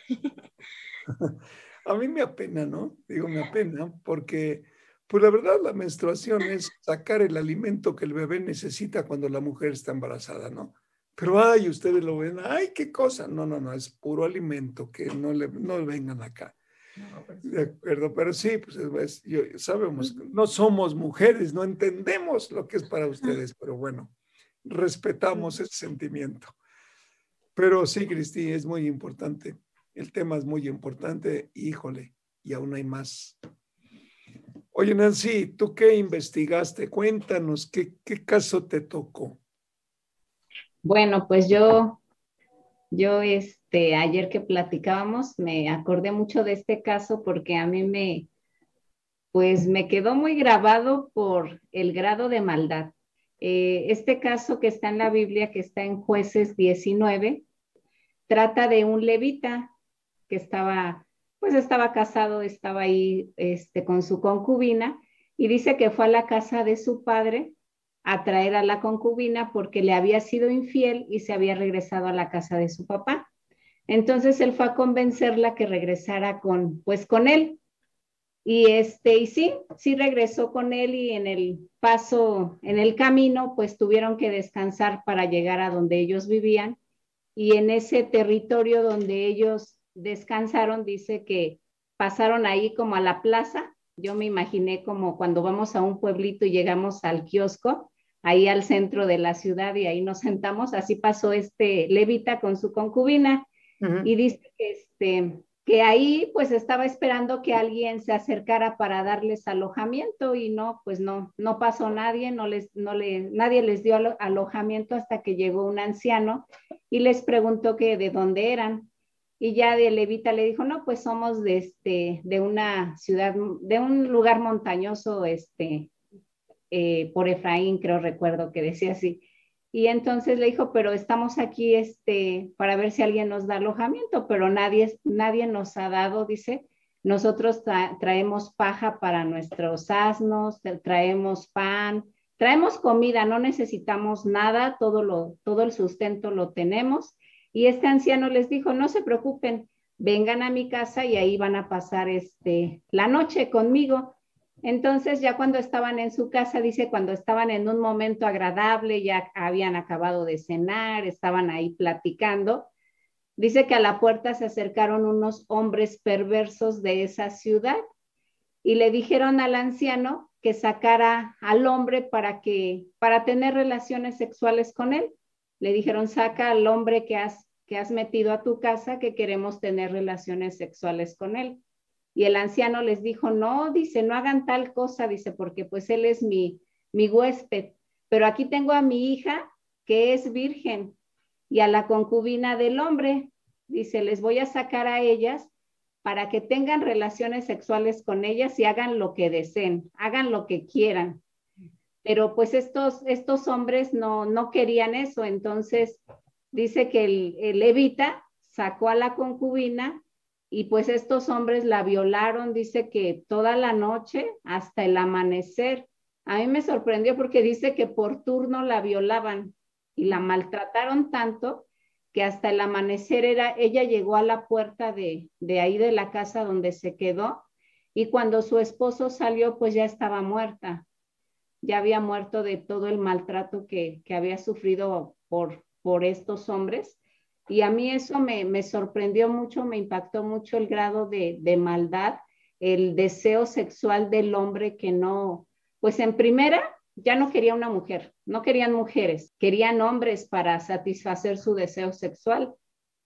a mí me apena, ¿no? Digo, me apena porque, pues la verdad, la menstruación es sacar el alimento que el bebé necesita cuando la mujer está embarazada, ¿no? Pero, ay, ustedes lo ven, ay, qué cosa. No, no, no, es puro alimento, que no, le, no vengan acá. Pues de acuerdo, pero sí, pues yo, sabemos, no somos mujeres, no entendemos lo que es para ustedes, pero bueno, respetamos ese sentimiento. Pero sí, Cristi, es muy importante. El tema es muy importante, híjole, y aún hay más. Oye, Nancy, ¿tú qué investigaste? Cuéntanos, ¿qué, qué caso te tocó? Bueno, pues yo, yo este, ayer que platicábamos, me acordé mucho de este caso porque a mí me, pues me quedó muy grabado por el grado de maldad. Eh, este caso que está en la Biblia, que está en jueces 19, trata de un levita que estaba, pues estaba casado, estaba ahí este, con su concubina y dice que fue a la casa de su padre a traer a la concubina porque le había sido infiel y se había regresado a la casa de su papá. Entonces él fue a convencerla que regresara con, pues con él. Y este, y sí, sí regresó con él y en el paso, en el camino, pues tuvieron que descansar para llegar a donde ellos vivían. Y en ese territorio donde ellos descansaron, dice que pasaron ahí como a la plaza. Yo me imaginé como cuando vamos a un pueblito y llegamos al kiosco ahí al centro de la ciudad y ahí nos sentamos. Así pasó este levita con su concubina y dice que, este, que ahí pues estaba esperando que alguien se acercara para darles alojamiento y no, pues no, no pasó nadie, no les, no le, nadie les dio alojamiento hasta que llegó un anciano y les preguntó que de dónde eran. Y ya de Levita le dijo, no, pues somos de, este, de una ciudad, de un lugar montañoso, este, eh, por Efraín, creo recuerdo que decía así. Y entonces le dijo, pero estamos aquí este, para ver si alguien nos da alojamiento, pero nadie, nadie nos ha dado, dice, nosotros traemos paja para nuestros asnos, traemos pan, traemos comida, no necesitamos nada, todo, lo, todo el sustento lo tenemos. Y este anciano les dijo, no se preocupen, vengan a mi casa y ahí van a pasar este, la noche conmigo. Entonces ya cuando estaban en su casa, dice, cuando estaban en un momento agradable, ya habían acabado de cenar, estaban ahí platicando, dice que a la puerta se acercaron unos hombres perversos de esa ciudad y le dijeron al anciano que sacara al hombre para que para tener relaciones sexuales con él. Le dijeron, "Saca al hombre que has que has metido a tu casa que queremos tener relaciones sexuales con él." Y el anciano les dijo, no, dice, no hagan tal cosa, dice, porque pues él es mi, mi huésped. Pero aquí tengo a mi hija que es virgen y a la concubina del hombre. Dice, les voy a sacar a ellas para que tengan relaciones sexuales con ellas y hagan lo que deseen, hagan lo que quieran. Pero pues estos, estos hombres no, no querían eso. Entonces dice que el, el levita sacó a la concubina y pues estos hombres la violaron, dice que toda la noche hasta el amanecer. A mí me sorprendió porque dice que por turno la violaban y la maltrataron tanto que hasta el amanecer era, ella llegó a la puerta de, de ahí de la casa donde se quedó y cuando su esposo salió pues ya estaba muerta, ya había muerto de todo el maltrato que, que había sufrido por, por estos hombres y a mí eso me, sorprendió mucho, me impactó mucho el grado de, de, maldad, el deseo sexual del hombre que no, pues en primera ya no quería una mujer, no querían mujeres, querían hombres para satisfacer su deseo sexual.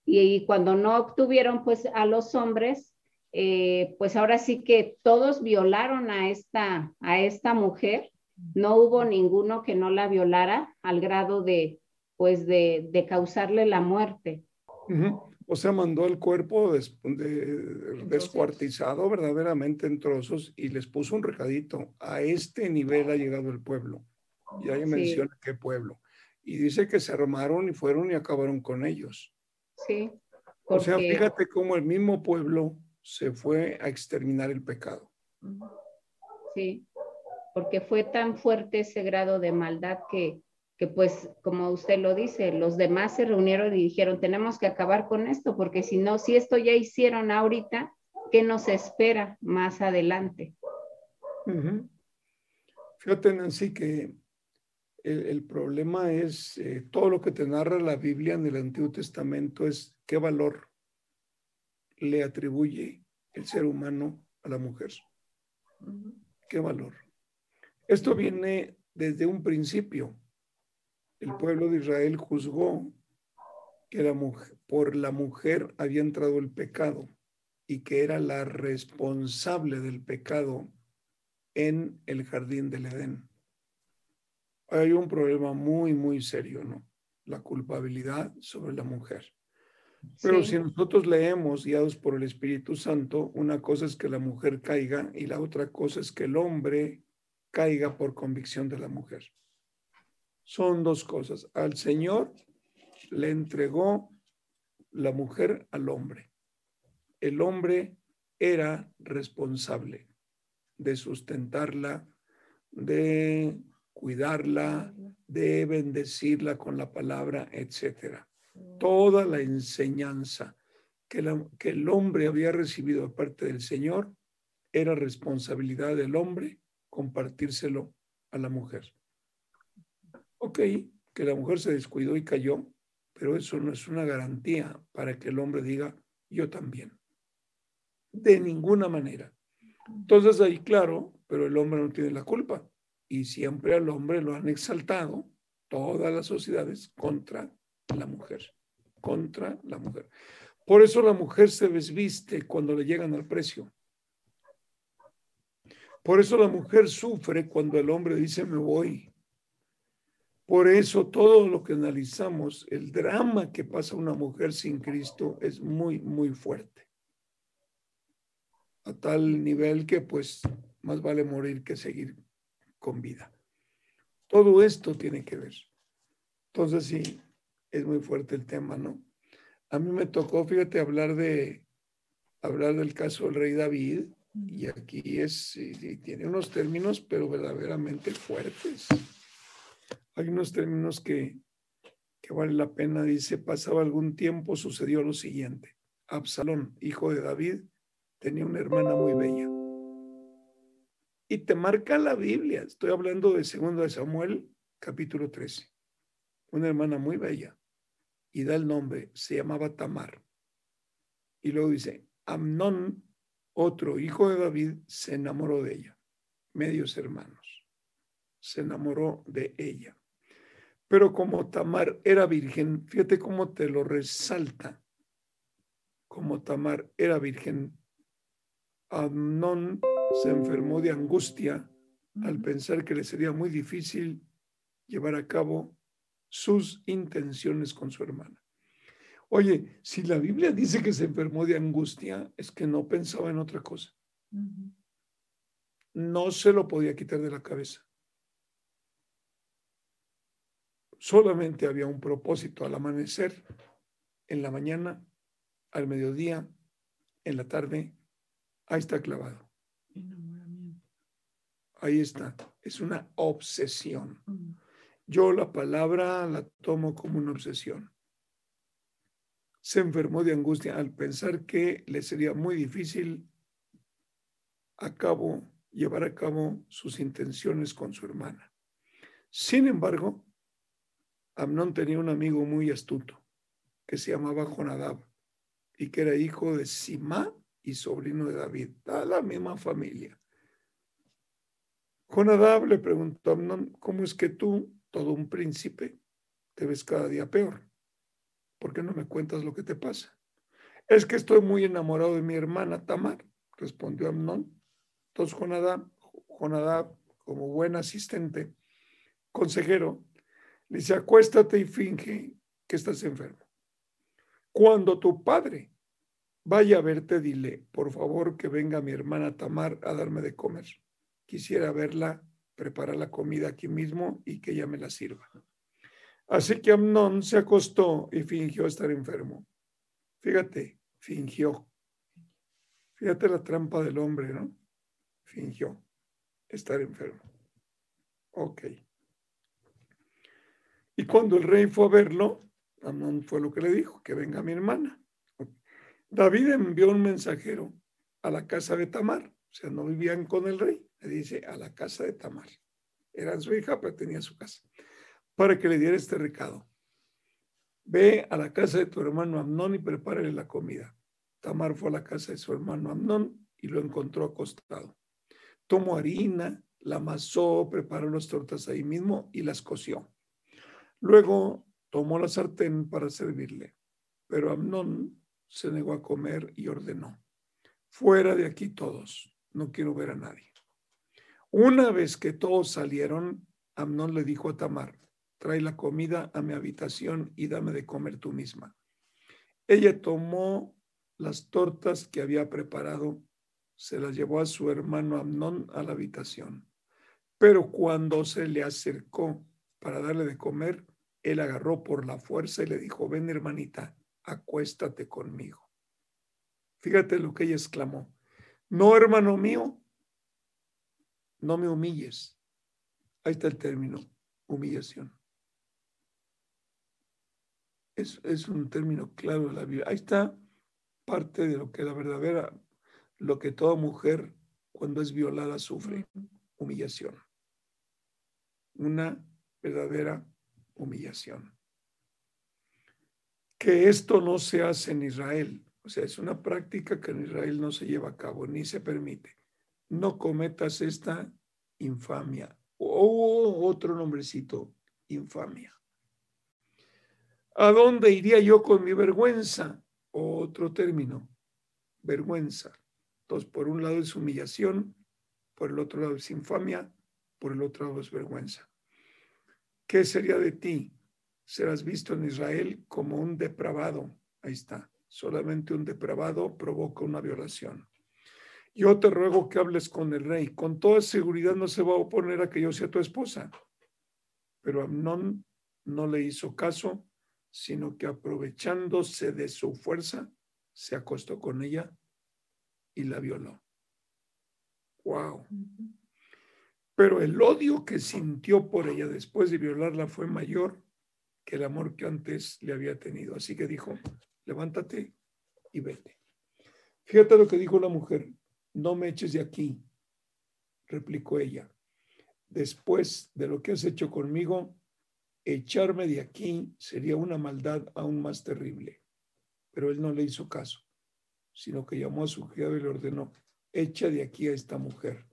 Y, cuando no obtuvieron pues a los hombres, eh, pues ahora sí que todos violaron a esta, a esta mujer, no hubo ninguno que no la violara al grado de, pues de, causarle la muerte. O sea, mandó el cuerpo descuartizado verdaderamente en trozos y les puso un recadito. A este nivel ha llegado el pueblo. Y ahí menciona qué pueblo. Y dice que se armaron y fueron y acabaron con ellos. Sí. O sea, fíjate cómo el mismo pueblo se fue a exterminar el pecado. Sí, porque fue tan fuerte ese grado de maldad que que pues como usted lo dice, los demás se reunieron y dijeron, tenemos que acabar con esto, porque si no, si esto ya hicieron ahorita, ¿qué nos espera más adelante? Fíjate, Nancy, que el, problema es eh, todo lo que te narra la Biblia en el Antiguo Testamento es qué valor le atribuye el ser humano a la mujer. ¿Qué valor? Esto viene desde un principio el pueblo de Israel juzgó que la por la mujer había entrado el pecado y que era la responsable del pecado en el jardín del Edén. Hay un problema muy, muy serio, ¿no? La culpabilidad sobre la mujer. Pero si nosotros leemos, guiados por el Espíritu Santo, una cosa es que la mujer caiga y la otra cosa es que el hombre caiga por convicción de la mujer son dos cosas. Al Señor le entregó la mujer al hombre. El hombre era responsable de sustentarla, de cuidarla, de bendecirla con la palabra, etcétera. Toda la enseñanza que, el hombre había recibido de parte del Señor era responsabilidad del hombre compartírselo a la mujer. Ok, que la mujer se descuidó y cayó, pero eso no es una garantía para que el hombre diga, yo también. De ninguna manera. Entonces ahí, claro, pero el hombre no tiene la culpa. Y siempre al hombre lo han exaltado todas las sociedades contra la mujer, contra la mujer. Por eso la mujer se desviste cuando le llegan al precio. Por eso la mujer sufre cuando el hombre dice me voy. Por eso todo lo que analizamos, el drama que pasa una mujer sin Cristo es muy, muy fuerte. A tal nivel que pues más vale morir que seguir con vida. Todo esto tiene que ver. Entonces sí, es muy fuerte el tema, ¿no? A mí me tocó, fíjate, hablar de hablar del caso del rey David y aquí es, tiene unos términos, pero verdaderamente fuertes. Hay unos términos que, que vale la pena. Dice, pasaba algún tiempo, sucedió lo siguiente. Absalón, hijo de David, tenía una hermana muy bella. Y te marca la Biblia. Estoy hablando de 2 de Samuel, capítulo 13. Una hermana muy bella. Y da el nombre, se llamaba Tamar. Y luego dice, Amnón, otro hijo de David, se enamoró de ella. Medios hermanos. Se enamoró de ella. Pero como Tamar era virgen, fíjate cómo te lo resalta. Como Tamar era virgen, Amnón se enfermó de angustia al pensar que le sería muy difícil llevar a cabo sus intenciones con su hermana. Oye, si la Biblia dice que se enfermó de angustia, es que no pensaba en otra cosa. No se lo podía quitar de la cabeza. Solamente había un propósito al amanecer, en la mañana, al mediodía, en la tarde. Ahí está clavado. Ahí está. Es una obsesión. Yo la palabra la tomo como una obsesión. Se enfermó de angustia al pensar que le sería muy difícil a cabo, llevar a cabo sus intenciones con su hermana. Sin embargo, Amnón tenía un amigo muy astuto que se llamaba Jonadab y que era hijo de Simá y sobrino de David, a la misma familia. Jonadab le preguntó a Amnón, ¿cómo es que tú, todo un príncipe, te ves cada día peor? ¿Por qué no me cuentas lo que te pasa? Es que estoy muy enamorado de mi hermana Tamar, respondió Amnón. Entonces Jonadab, Jonadab como buen asistente, consejero, dice, acuéstate y finge que estás enfermo. Cuando tu padre vaya a verte, dile, por favor, que venga mi hermana Tamar a darme de comer. Quisiera verla preparar la comida aquí mismo y que ella me la sirva. Así que Amnón se acostó y fingió estar enfermo. Fíjate, fingió. Fíjate la trampa del hombre, ¿no? Fingió estar enfermo. Ok. Y cuando el rey fue a verlo, Amnón fue lo que le dijo, que venga mi hermana. David envió un mensajero a la casa de Tamar, o sea, no vivían con el rey, le dice a la casa de Tamar. Era su hija, pero tenía su casa, para que le diera este recado. Ve a la casa de tu hermano Amnón y prepárale la comida. Tamar fue a la casa de su hermano Amnón y lo encontró acostado. Tomó harina, la amasó, preparó las tortas ahí mismo y las coció. Luego tomó la sartén para servirle, pero Amnón se negó a comer y ordenó, fuera de aquí todos, no quiero ver a nadie. Una vez que todos salieron, Amnón le dijo a Tamar, trae la comida a mi habitación y dame de comer tú misma. Ella tomó las tortas que había preparado, se las llevó a su hermano Amnón a la habitación. Pero cuando se le acercó para darle de comer, él agarró por la fuerza y le dijo, ven hermanita, acuéstate conmigo. Fíjate lo que ella exclamó. No, hermano mío, no me humilles. Ahí está el término, humillación. Es, es un término claro de la Biblia. Ahí está parte de lo que la verdadera, lo que toda mujer cuando es violada sufre, humillación. Una verdadera humillación. Que esto no se hace en Israel, o sea, es una práctica que en Israel no se lleva a cabo ni se permite. No cometas esta infamia o otro nombrecito, infamia. ¿A dónde iría yo con mi vergüenza? Otro término, vergüenza. Entonces, por un lado es humillación, por el otro lado es infamia, por el otro lado es vergüenza. ¿Qué sería de ti? Serás visto en Israel como un depravado. Ahí está. Solamente un depravado provoca una violación. Yo te ruego que hables con el rey. Con toda seguridad no se va a oponer a que yo sea tu esposa. Pero Amnón no le hizo caso, sino que aprovechándose de su fuerza, se acostó con ella y la violó. Wow. Pero el odio que sintió por ella después de violarla fue mayor que el amor que antes le había tenido. Así que dijo, levántate y vete. Fíjate lo que dijo la mujer, no me eches de aquí, replicó ella. Después de lo que has hecho conmigo, echarme de aquí sería una maldad aún más terrible. Pero él no le hizo caso, sino que llamó a su criado y le ordenó, echa de aquí a esta mujer.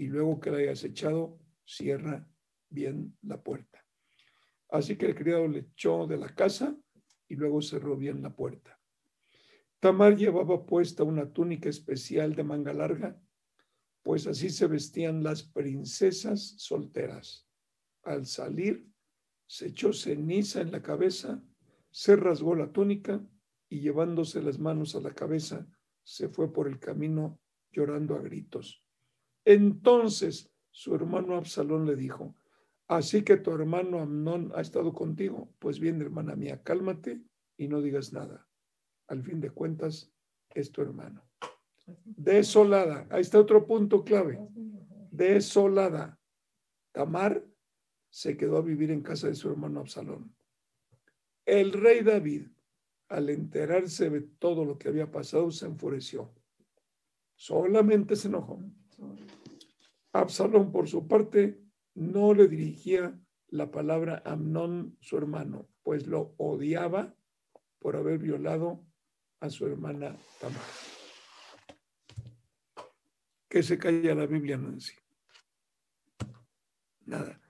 Y luego que la hayas echado, cierra bien la puerta. Así que el criado le echó de la casa y luego cerró bien la puerta. Tamar llevaba puesta una túnica especial de manga larga, pues así se vestían las princesas solteras. Al salir, se echó ceniza en la cabeza, se rasgó la túnica y llevándose las manos a la cabeza, se fue por el camino llorando a gritos. Entonces su hermano Absalón le dijo, así que tu hermano Amnón ha estado contigo. Pues bien, hermana mía, cálmate y no digas nada. Al fin de cuentas, es tu hermano. Desolada, ahí está otro punto clave. Desolada. Tamar se quedó a vivir en casa de su hermano Absalón. El rey David, al enterarse de todo lo que había pasado, se enfureció. Solamente se enojó. Absalón, por su parte, no le dirigía la palabra a Amnón, su hermano, pues lo odiaba por haber violado a su hermana Tamar. Que se calla la Biblia, Nancy. Nada.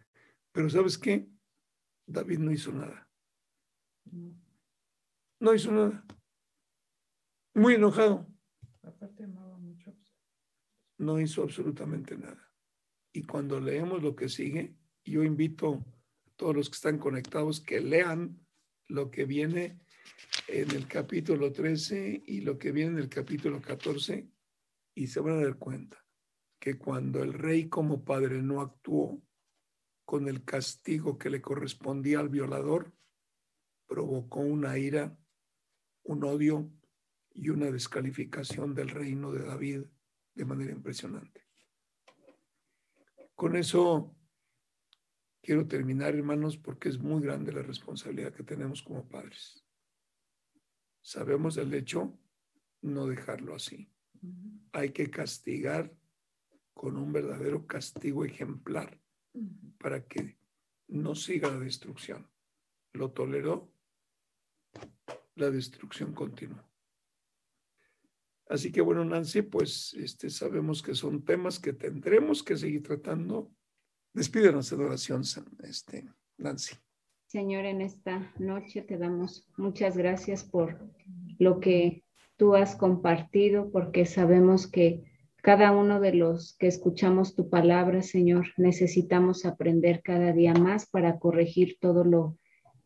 Pero ¿sabes qué? David no hizo nada. No hizo nada. Muy enojado. No hizo absolutamente nada. Y cuando leemos lo que sigue, yo invito a todos los que están conectados que lean lo que viene en el capítulo 13 y lo que viene en el capítulo 14 y se van a dar cuenta que cuando el rey como padre no actuó con el castigo que le correspondía al violador, provocó una ira, un odio y una descalificación del reino de David de manera impresionante. Con eso quiero terminar, hermanos, porque es muy grande la responsabilidad que tenemos como padres. Sabemos el hecho, no dejarlo así. Hay que castigar con un verdadero castigo ejemplar para que no siga la destrucción. Lo toleró, la destrucción continúa. Así que bueno, Nancy, pues este, sabemos que son temas que tendremos que seguir tratando. Despídenos de oración, este, Nancy. Señor, en esta noche te damos muchas gracias por lo que tú has compartido, porque sabemos que cada uno de los que escuchamos tu palabra, Señor, necesitamos aprender cada día más para corregir todo lo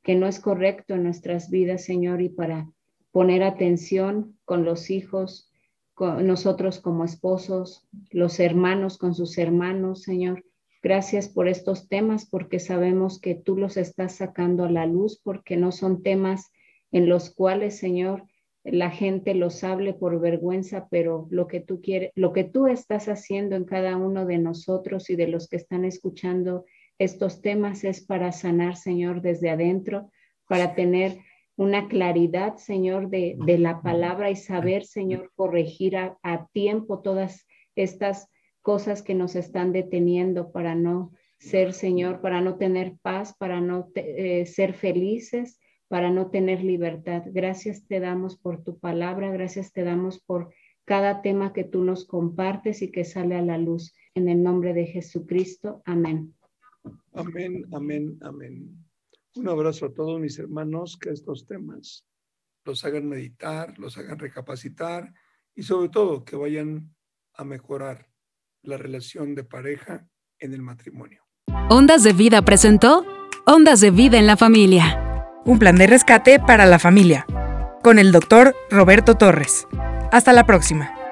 que no es correcto en nuestras vidas, Señor, y para poner atención con los hijos, nosotros como esposos, los hermanos con sus hermanos, Señor. Gracias por estos temas, porque sabemos que tú los estás sacando a la luz, porque no son temas en los cuales, Señor, la gente los hable por vergüenza, pero lo que tú quieres, lo que tú estás haciendo en cada uno de nosotros y de los que están escuchando estos temas es para sanar, Señor, desde adentro, para tener una claridad, Señor, de, la palabra y saber, Señor, corregir a, tiempo todas estas cosas que nos están deteniendo para no ser, Señor, para no tener paz, para no eh, ser felices para no tener libertad. Gracias te damos por tu palabra, gracias te damos por cada tema que tú nos compartes y que sale a la luz. En el nombre de Jesucristo, amén. Amén, amén, amén. Un abrazo a todos mis hermanos, que estos temas los hagan meditar, los hagan recapacitar y sobre todo que vayan a mejorar la relación de pareja en el matrimonio. Ondas de Vida presentó Ondas de Vida en la Familia un plan de rescate para la familia, con el doctor Roberto Torres. Hasta la próxima.